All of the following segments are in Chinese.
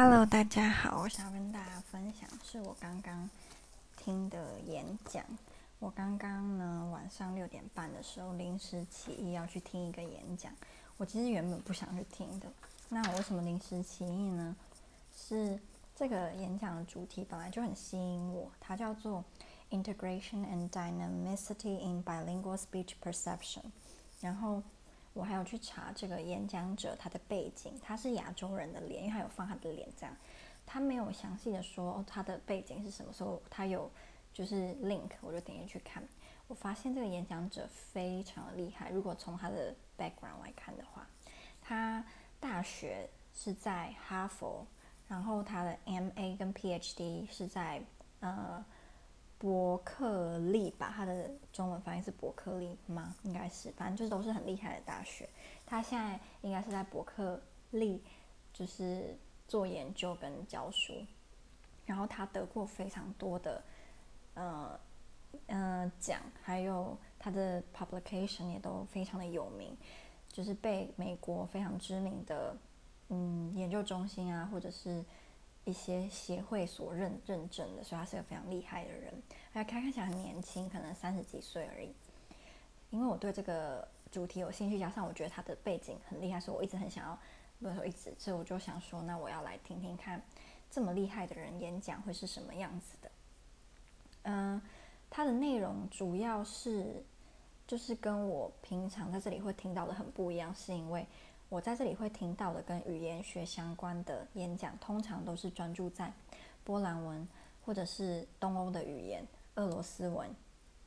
Hello，大家好，我想跟大家分享是我刚刚听的演讲。我刚刚呢晚上六点半的时候临时起意要去听一个演讲，我其实原本不想去听的。那我为什么临时起意呢？是这个演讲的主题本来就很吸引我，它叫做 Integration and Dynamicity in Bilingual Speech Perception。然后我还有去查这个演讲者他的背景，他是亚洲人的脸，因为他有放他的脸这样，他没有详细的说他的背景是什么时候，他有就是 link，我就点进去看，我发现这个演讲者非常厉害。如果从他的 background 来看的话，他大学是在哈佛，然后他的 MA 跟 PhD 是在呃。伯克利吧，他的中文翻译是伯克利吗？应该是，反正就是都是很厉害的大学。他现在应该是在伯克利，就是做研究跟教书。然后他得过非常多的，呃，呃奖，还有他的 publication 也都非常的有名，就是被美国非常知名的，嗯，研究中心啊，或者是。一些协会所认认证的，所以他是个非常厉害的人。他看看起来很年轻，可能三十几岁而已。因为我对这个主题有兴趣，加上我觉得他的背景很厉害，所以我一直很想要，不是说一直，所以我就想说，那我要来听听看，这么厉害的人演讲会是什么样子的。嗯、他的内容主要是，就是跟我平常在这里会听到的很不一样，是因为。我在这里会听到的跟语言学相关的演讲，通常都是专注在波兰文或者是东欧的语言，俄罗斯文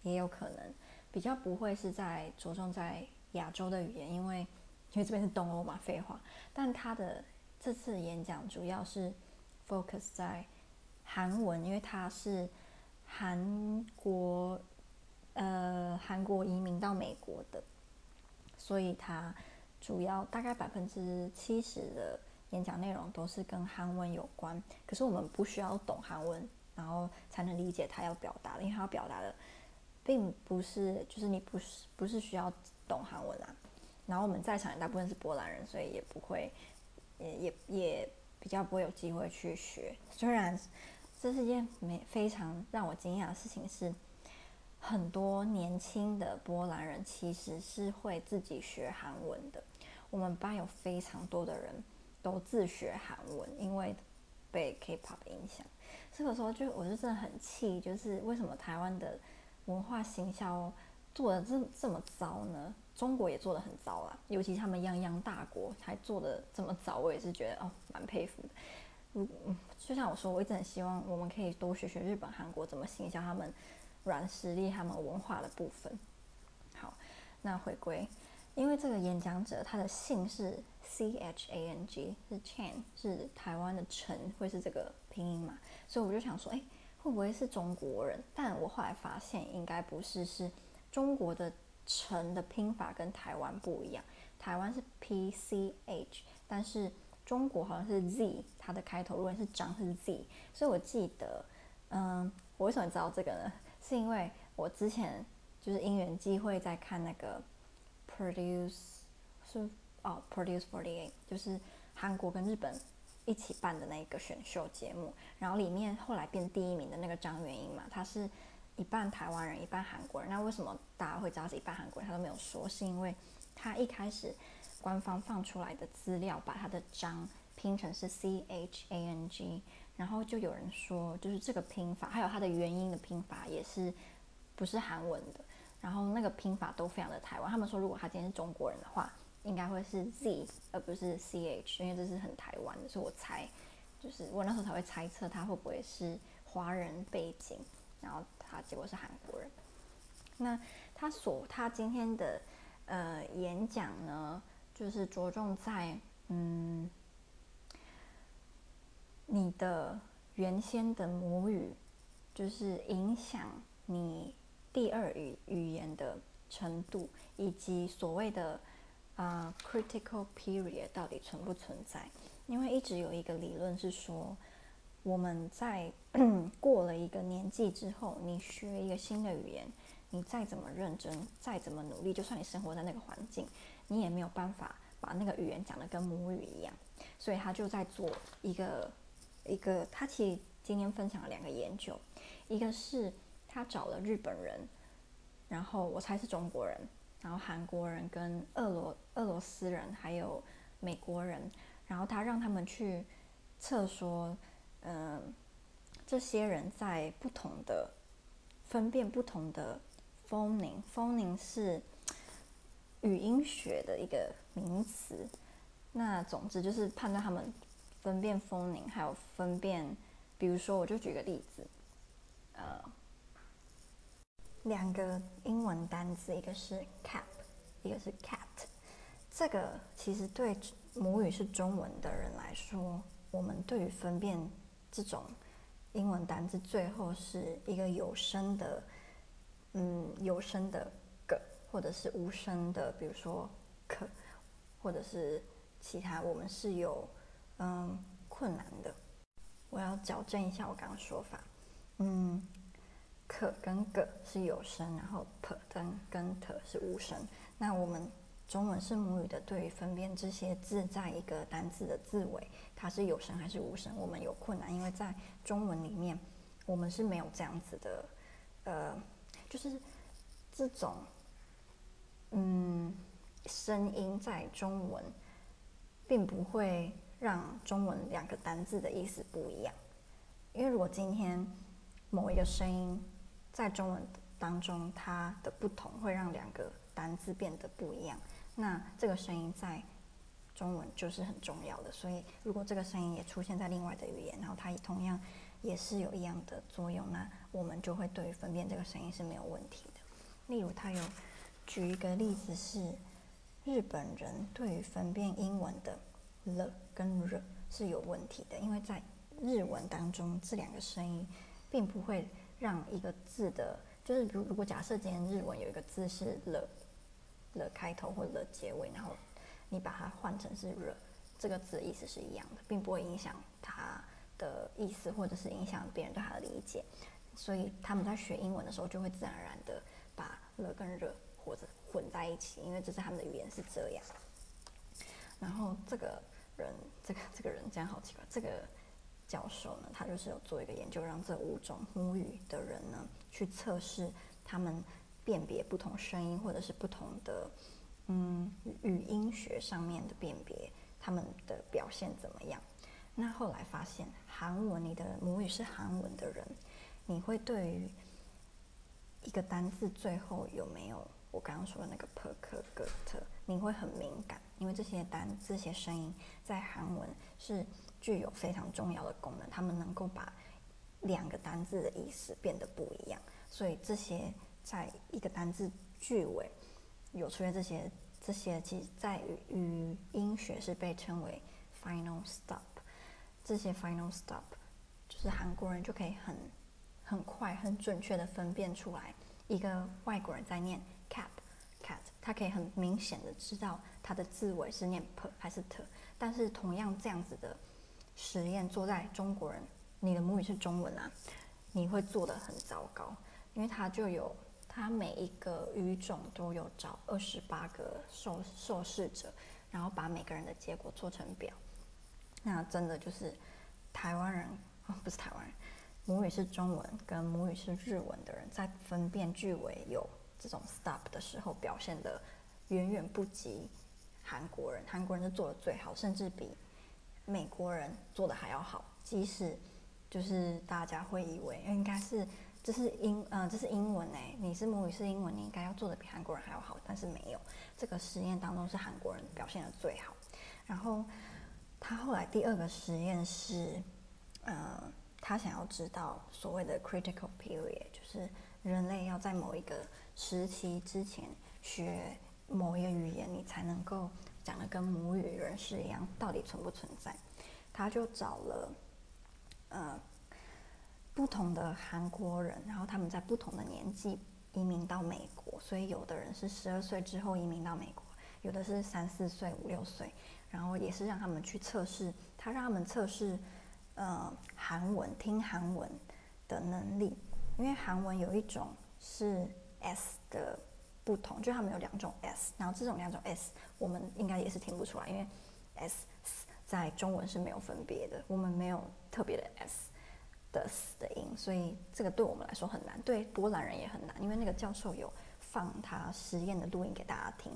也有可能，比较不会是在着重在亚洲的语言，因为因为这边是东欧嘛，废话。但他的这次演讲主要是 focus 在韩文，因为他是韩国呃韩国移民到美国的，所以他。主要大概百分之七十的演讲内容都是跟韩文有关，可是我们不需要懂韩文，然后才能理解他要表达的，因为他要表达的并不是，就是你不是不是需要懂韩文啊。然后我们在场的大部分是波兰人，所以也不会，也也也比较不会有机会去学。虽然这是件没非常让我惊讶的事情是。很多年轻的波兰人其实是会自己学韩文的。我们班有非常多的人都自学韩文，因为被 K-pop 影响。这个时候就我就真的很气，就是为什么台湾的文化行销做的这这么糟呢？中国也做的很糟啊，尤其他们泱泱大国还做的这么糟，我也是觉得哦蛮佩服的。如嗯，就像我说，我一直很希望我们可以多学学日本、韩国怎么行销他们。软实力，他们文化的部分。好，那回归，因为这个演讲者他的姓是 C H A N G，是 Chan，是台湾的陈，会是这个拼音嘛？所以我就想说，哎，会不会是中国人？但我后来发现应该不是，是中国的陈的拼法跟台湾不一样，台湾是 P C H，但是中国好像是 Z，它的开头如果是张是 Z，所以我记得，嗯，我为什么知道这个呢？是因为我之前就是因缘际会在看那个 Produce 是哦 Produce forty eight 就是韩国跟日本一起办的那个选秀节目，然后里面后来变第一名的那个张元英嘛，他是一半台湾人一半韩国人。那为什么大家会知道是一半韩国人？他都没有说，是因为他一开始官方放出来的资料把他的张拼成是 C H A N G。然后就有人说，就是这个拼法，还有它的元音的拼法也是不是韩文的。然后那个拼法都非常的台湾。他们说，如果他今天是中国人的话，应该会是 Z 而不是 CH，因为这是很台湾的。所以我猜，就是我那时候才会猜测他会不会是华人背景，然后他结果是韩国人。那他所他今天的呃演讲呢，就是着重在嗯。你的原先的母语，就是影响你第二语语言的程度，以及所谓的啊、critical period 到底存不存在？因为一直有一个理论是说，我们在 过了一个年纪之后，你学一个新的语言，你再怎么认真，再怎么努力，就算你生活在那个环境，你也没有办法把那个语言讲得跟母语一样。所以他就在做一个一个，他其实今天分享了两个研究，一个是他找了日本人，然后我猜是中国人，然后韩国人跟俄罗俄罗斯人还有美国人，然后他让他们去测说，嗯、这些人在不同的分辨不同的 phoning，phoning 是语音学的一个名词。那总之就是判断他们分辨 phoning，还有分辨，比如说我就举个例子，呃，两个英文单词，一个是 cap，一个是 cat。这个其实对母语是中文的人来说，我们对于分辨这种英文单词，最后是一个有声的，嗯，有声的 g，或者是无声的，比如说 k，或者是。其他我们是有嗯困难的，我要矫正一下我刚刚说法，嗯，可跟个是有声，然后 p 跟跟 t 是无声。那我们中文是母语的，对于分辨这些字在一个单字的字尾，它是有声还是无声，我们有困难，因为在中文里面我们是没有这样子的，呃，就是这种嗯声音在中文。并不会让中文两个单字的意思不一样，因为如果今天某一个声音在中文当中它的不同会让两个单字变得不一样，那这个声音在中文就是很重要的。所以如果这个声音也出现在另外的语言，然后它也同样也是有一样的作用，那我们就会对于分辨这个声音是没有问题的。例如，他有举一个例子是。日本人对于分辨英文的了跟了是有问题的，因为在日文当中，这两个声音并不会让一个字的，就是如如果假设今天日文有一个字是了了开头或了结尾，然后你把它换成是了，这个字的意思是一样的，并不会影响它的意思，或者是影响别人对它的理解。所以他们在学英文的时候，就会自然而然的把了跟热或者混在一起，因为这是他们的语言是这样。然后这个人，这个这个人这样好奇怪。这个教授呢，他就是有做一个研究，让这五种母语的人呢去测试他们辨别不同声音或者是不同的嗯语音学上面的辨别，他们的表现怎么样？那后来发现，韩文，你的母语是韩文的人，你会对于一个单字最后有没有？我刚刚说的那个 perk、g、t，你会很敏感，因为这些单、这些声音在韩文是具有非常重要的功能，他们能够把两个单字的意思变得不一样。所以这些在一个单字句尾有出现这些这些，其实在语语音学是被称为 final stop。这些 final stop 就是韩国人就可以很很快、很准确的分辨出来，一个外国人在念。cap cat，他可以很明显的知道它的字尾是念 p 还是 t，但是同样这样子的实验做在中国人，你的母语是中文啊，你会做得很糟糕，因为他就有他每一个语种都有找二十八个受受试者，然后把每个人的结果做成表，那真的就是台湾人哦，不是台湾人，母语是中文跟母语是日文的人在分辨句尾有。这种 stop 的时候表现得远远不及韩国人，韩国人是做的最好，甚至比美国人做的还要好。即使就是大家会以为应该是这是英呃这是英文哎，你是母语是英文，你应该要做的比韩国人还要好，但是没有。这个实验当中是韩国人表现的最好。然后他后来第二个实验是，呃，他想要知道所谓的 critical period，就是人类要在某一个时期之前学某一个语言，你才能够讲的跟母语人士一样，到底存不存在？他就找了呃不同的韩国人，然后他们在不同的年纪移民到美国，所以有的人是十二岁之后移民到美国，有的是三四岁、五六岁，然后也是让他们去测试，他让他们测试呃韩文听韩文的能力，因为韩文有一种是。S 的不同，就他们有两种 S，然后这种两种 S，我们应该也是听不出来，因为 S, 在中文是没有分别的，我们没有特别的 s 的 s 的音，所以这个对我们来说很难，对波兰人也很难，因为那个教授有放他实验的录音给大家听，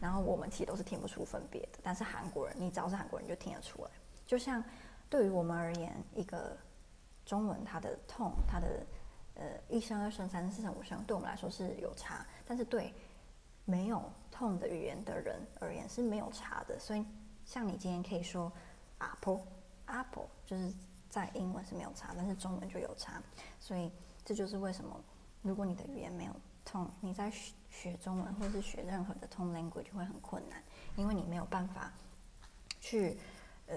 然后我们其实都是听不出分别的，但是韩国人，你只要是韩国人就听得出来，就像对于我们而言，一个中文它的 tone，它的呃一声、二声、三声、四声、五声，对我们来说是有差，但是对没有 tone 的语言的人而言是没有差的，所以像你今天可以说 apple apple 就是。在英文是没有差，但是中文就有差，所以这就是为什么，如果你的语言没有 tone，你在学学中文或是学任何的痛 language 就会很困难，因为你没有办法去，呃，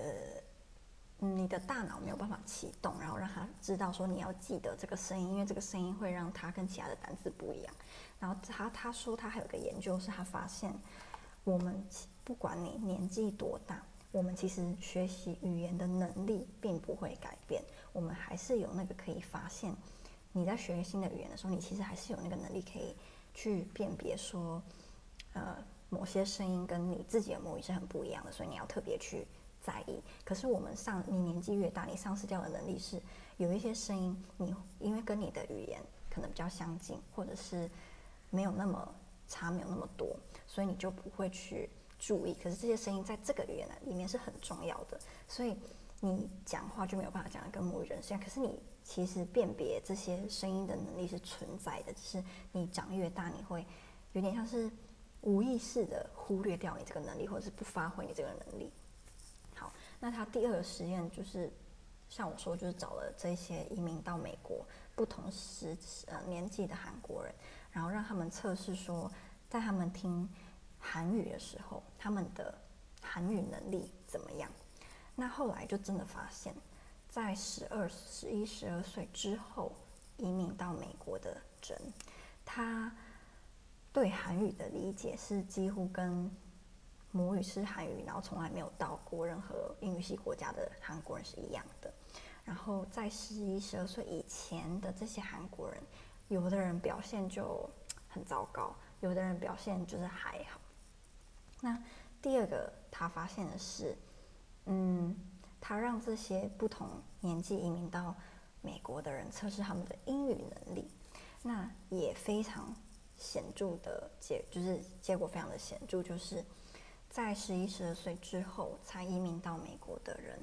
你的大脑没有办法启动，然后让他知道说你要记得这个声音，因为这个声音会让他跟其他的单词不一样。然后他他说他还有个研究是他发现，我们不管你年纪多大。我们其实学习语言的能力并不会改变，我们还是有那个可以发现，你在学新的语言的时候，你其实还是有那个能力可以去辨别说，呃，某些声音跟你自己的母语是很不一样的，所以你要特别去在意。可是我们上你年纪越大，你丧失掉的能力是有一些声音，你因为跟你的语言可能比较相近，或者是没有那么差，没有那么多，所以你就不会去。注意，可是这些声音在这个语言里面是很重要的，所以你讲话就没有办法讲得跟母语人一样。可是你其实辨别这些声音的能力是存在的，只是你长越大，你会有点像是无意识的忽略掉你这个能力，或者是不发挥你这个能力。那他第二个实验就是像我说，就是找了这些移民到美国不同时呃年纪的韩国人，然后让他们测试说，在他们听。韩语的时候，他们的韩语能力怎么样？那后来就真的发现，在十二、十一、十二岁之后移民到美国的人，他对韩语的理解是几乎跟母语是韩语，然后从来没有到过任何英语系国家的韩国人是一样的。然后在十一、十二岁以前的这些韩国人，有的人表现就很糟糕，有的人表现就是还好。那第二个，他发现的是，嗯，他让这些不同年纪移民到美国的人测试他们的英语能力，那也非常显著的结，就是结果非常的显著，就是在十一、十二岁之后才移民到美国的人，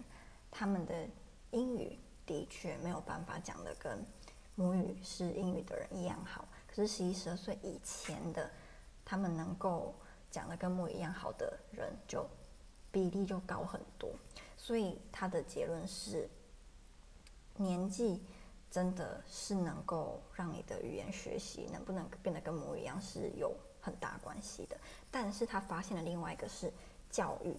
他们的英语的确没有办法讲的跟母语是英语的人一样好，可是十一、十二岁以前的，他们能够。讲的跟母语一样好的人，就比例就高很多。所以他的结论是，年纪真的是能够让你的语言学习能不能变得跟母语一样是有很大关系的。但是他发现了另外一个是教育，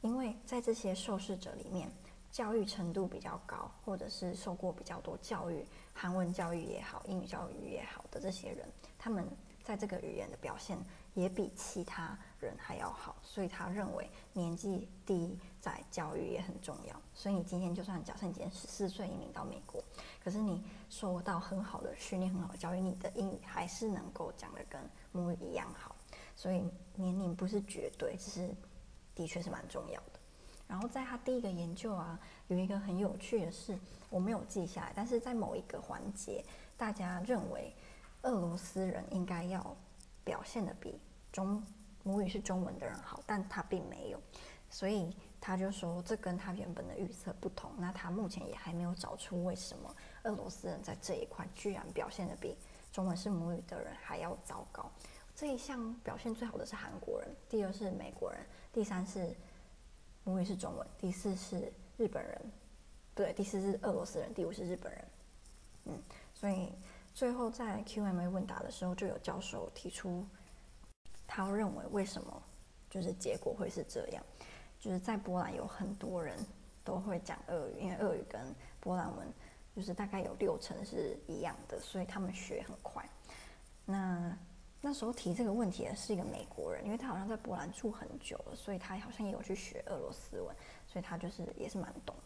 因为在这些受试者里面，教育程度比较高，或者是受过比较多教育，韩文教育也好，英语教育也好的这些人，他们在这个语言的表现。也比其他人还要好，所以他认为年纪低在教育也很重要。所以你今天就算假设你今天十四岁移民到美国，可是你受到很好的训练、很好的教育，你的英语还是能够讲得跟母语一样好。所以年龄不是绝对，只是的确是蛮重要的。然后在他第一个研究啊，有一个很有趣的事，我没有记下来，但是在某一个环节，大家认为俄罗斯人应该要。表现得比中母语是中文的人好，但他并没有，所以他就说这跟他原本的预测不同。那他目前也还没有找出为什么俄罗斯人在这一块居然表现得比中文是母语的人还要糟糕。这一项表现最好的是韩国人，第二是美国人，第三是母语是中文，第四是日本人，对，第四是俄罗斯人，第五是日本人。嗯，所以。最后在 Q&A 问答的时候，就有教授提出，他认为为什么就是结果会是这样，就是在波兰有很多人都会讲俄语，因为俄语跟波兰文就是大概有六成是一样的，所以他们学很快。那那时候提这个问题的是一个美国人，因为他好像在波兰住很久了，所以他好像也有去学俄罗斯文，所以他就是也是蛮懂。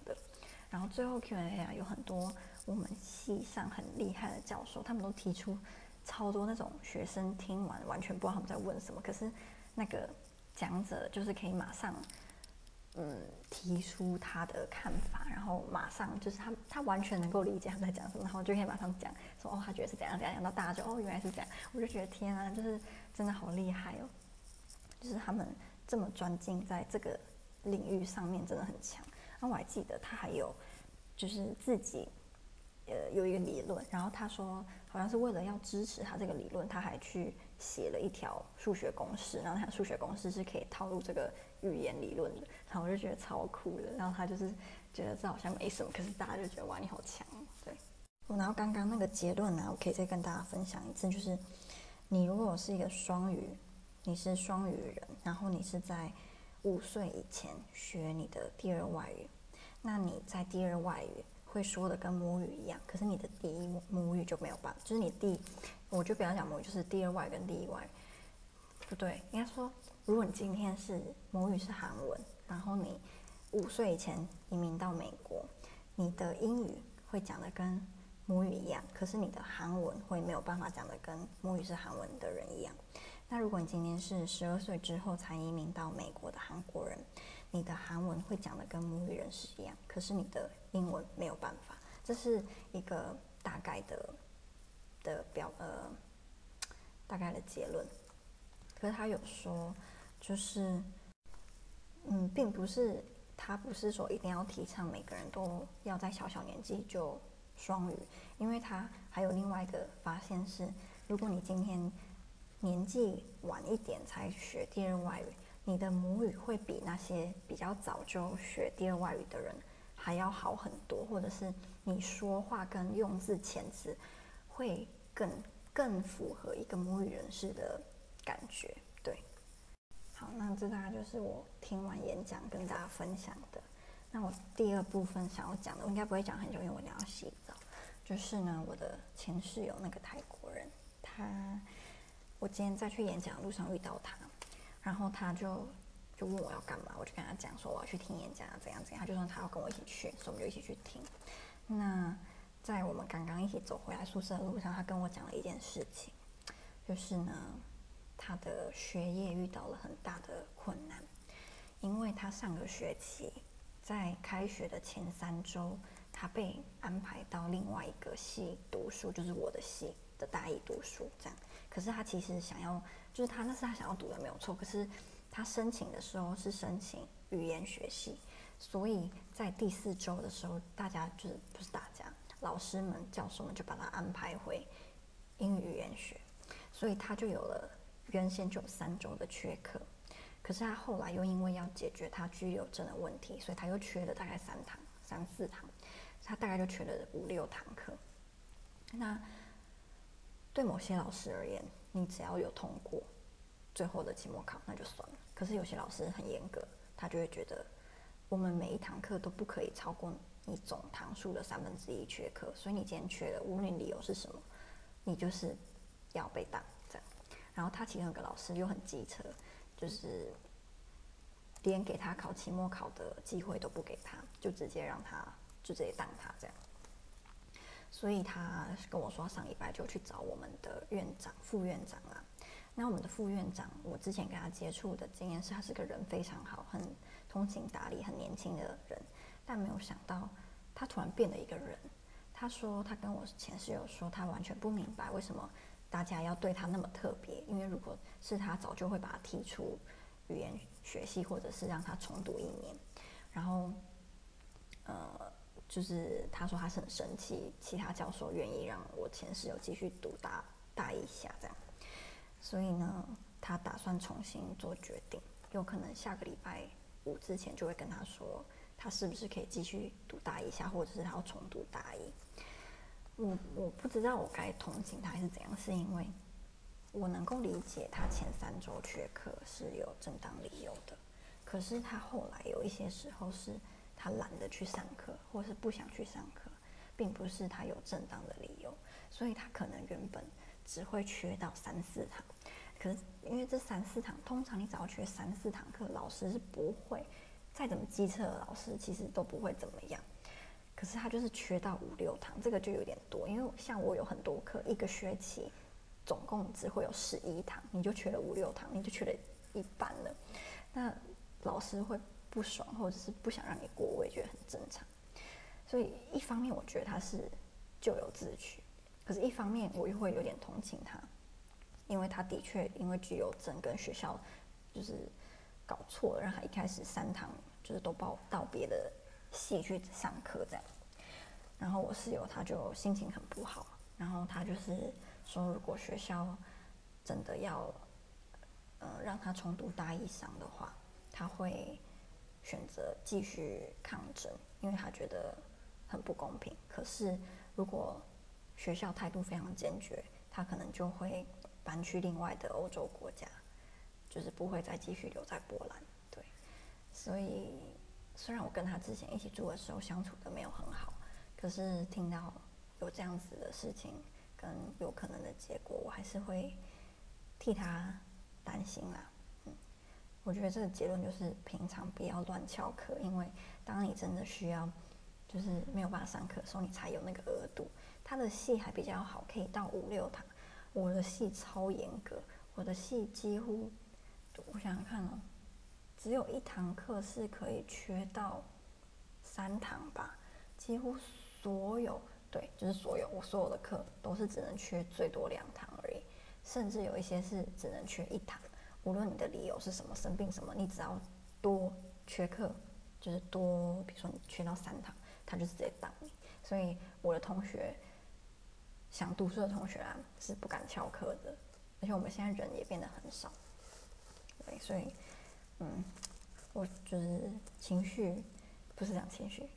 然后最后 Q&A 啊，有很多。我们系上很厉害的教授，他们都提出超多那种学生听完完全不知道他们在问什么，可是那个讲者就是可以马上嗯，提出他的看法，然后马上就是他，他完全能够理解他在讲什么，然后就可以马上讲说哦，他觉得是怎样怎样，然后大家就哦，原来是这样，我就觉得天啊，就是真的好厉害哦，就是他们这么专精在这个领域上面，真的很强。那我还记得他还有就是自己呃有一个理论，然后他说好像是为了要支持他这个理论，他还去写了一条数学公式，然后他数学公式是可以套入这个。语言理论的，然后我就觉得超酷的。然后他就是觉得这好像没什么，可是大家就觉得哇，你好强，对。然后刚刚那个结论呢，我可以再跟大家分享一次，就是你如果是一个双语，你是双语人，然后你是在五岁以前学你的第二外语，那你在第二外语会说的跟母语一样，可是你的第一母语就没有办法，就是你第，我就不要讲母语，就是第二外语跟第一外语，不对，应该说。如果你今天是母语是韩文，然后你五岁以前移民到美国，你的英语会讲的跟母语一样，可是你的韩文会没有办法讲的跟母语是韩文的人一样。那如果你今天是十二岁之后才移民到美国的韩国人，你的韩文会讲的跟母语人士一样，可是你的英文没有办法。这是一个大概的的表呃大概的结论。可是他有说。就是，嗯，并不是他不是说一定要提倡每个人都要在小小年纪就双语，因为他还有另外一个发现是，如果你今天年纪晚一点才学第二外语，你的母语会比那些比较早就学第二外语的人还要好很多，或者是你说话跟用字遣词会更更符合一个母语人士的感觉。对好，那这大概就是我听完演讲跟大家分享的。那我第二部分想要讲的，我应该不会讲很久，因为我要洗澡。就是呢，我的前室友那个泰国人，他，我今天在去演讲的路上遇到他，然后他就就问我要干嘛，我就跟他讲说我要去听演讲，怎样怎样。他就说他要跟我一起去，所以我们就一起去听。那在我们刚刚一起走回来宿舍的路上，他跟我讲了一件事情，就是呢。他的学业遇到了很大的困难，因为他上个学期在开学的前三周，他被安排到另外一个系读书，就是我的系的大一读书这样。可是他其实想要，就是他那是他想要读的没有错，可是他申请的时候是申请语言学系，所以在第四周的时候，大家就是不是大家，老师们、教授们就把他安排回英语语言学，所以他就有了。原先就有三周的缺课，可是他后来又因为要解决他居留证的问题，所以他又缺了大概三堂、三四堂，他大概就缺了五六堂课。那对某些老师而言，你只要有通过最后的期末考，那就算了。可是有些老师很严格，他就会觉得我们每一堂课都不可以超过你总堂数的三分之一缺课，所以你今天缺了，无论理由是什么，你就是要被档这样。然后他其中有个老师又很机车，就是连给他考期末考的机会都不给他，就直接让他就直接当他这样。所以他跟我说，上礼拜就去找我们的院长、副院长啊。那我们的副院长，我之前跟他接触的经验是，他是个人非常好，很通情达理、很年轻的人。但没有想到，他突然变了一个人。他说，他跟我前室友说，他完全不明白为什么。大家要对他那么特别，因为如果是他，早就会把他踢出语言学系，或者是让他重读一年。然后，呃，就是他说他是很生气，其他教授愿意让我前室友继续读大大一下这样。所以呢，他打算重新做决定，有可能下个礼拜五之前就会跟他说，他是不是可以继续读大一下，或者是他要重读大一。我我不知道我该同情他还是怎样，是因为我能够理解他前三周缺课是有正当理由的，可是他后来有一些时候是他懒得去上课，或是不想去上课，并不是他有正当的理由，所以他可能原本只会缺到三四堂，可是因为这三四堂，通常你只要缺三四堂课，老师是不会再怎么机车的老师，其实都不会怎么样。可是他就是缺到五六堂，这个就有点多。因为像我有很多课，一个学期总共只会有十一堂，你就缺了五六堂，你就缺了一半了。那老师会不爽，或者是不想让你过，我也觉得很正常。所以一方面我觉得他是咎由自取，可是一方面我又会有点同情他，因为他的确因为居留证跟学校就是搞错了，让他一开始三堂就是都报到别的系去上课这样。然后我室友他就心情很不好，然后他就是说，如果学校真的要呃让他重读大一上的话，他会选择继续抗争，因为他觉得很不公平。可是如果学校态度非常坚决，他可能就会搬去另外的欧洲国家，就是不会再继续留在波兰。对，所以虽然我跟他之前一起住的时候相处的没有很好。可是听到有这样子的事情跟有可能的结果，我还是会替他担心啦。我觉得这个结论就是平常不要乱翘课，因为当你真的需要，就是没有办法上课的时候，你才有那个额度。他的系还比较好，可以到五六堂。我的系超严格，我的系几乎，我想想看哦，只有一堂课是可以缺到三堂吧，几乎。所有对，就是所有我所有的课都是只能缺最多两堂而已，甚至有一些是只能缺一堂。无论你的理由是什么，生病什么，你只要多缺课，就是多，比如说你缺到三堂，他就直接当你。所以我的同学，想读书的同学啊，是不敢翘课的。而且我们现在人也变得很少，对，所以嗯，我就是情绪，不是讲情绪。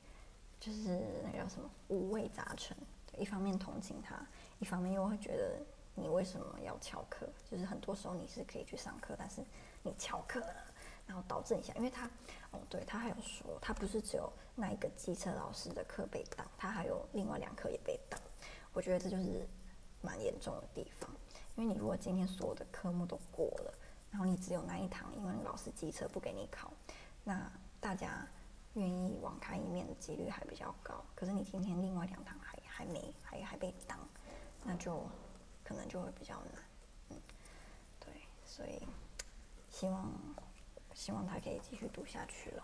就是那个叫什么五味杂陈，一方面同情他，一方面又会觉得你为什么要翘课？就是很多时候你是可以去上课，但是你翘课了，然后导致一下，因为他哦，对，他还有说，他不是只有那一个机车老师的课被挡，他还有另外两课也被挡。我觉得这就是蛮严重的地方，因为你如果今天所有的科目都过了，然后你只有那一堂，因为老师机车不给你考，那大家。愿意网开一面的几率还比较高，可是你今天另外两堂还还没还还被挡，那就可能就会比较难，嗯，对，所以希望希望他可以继续读下去了。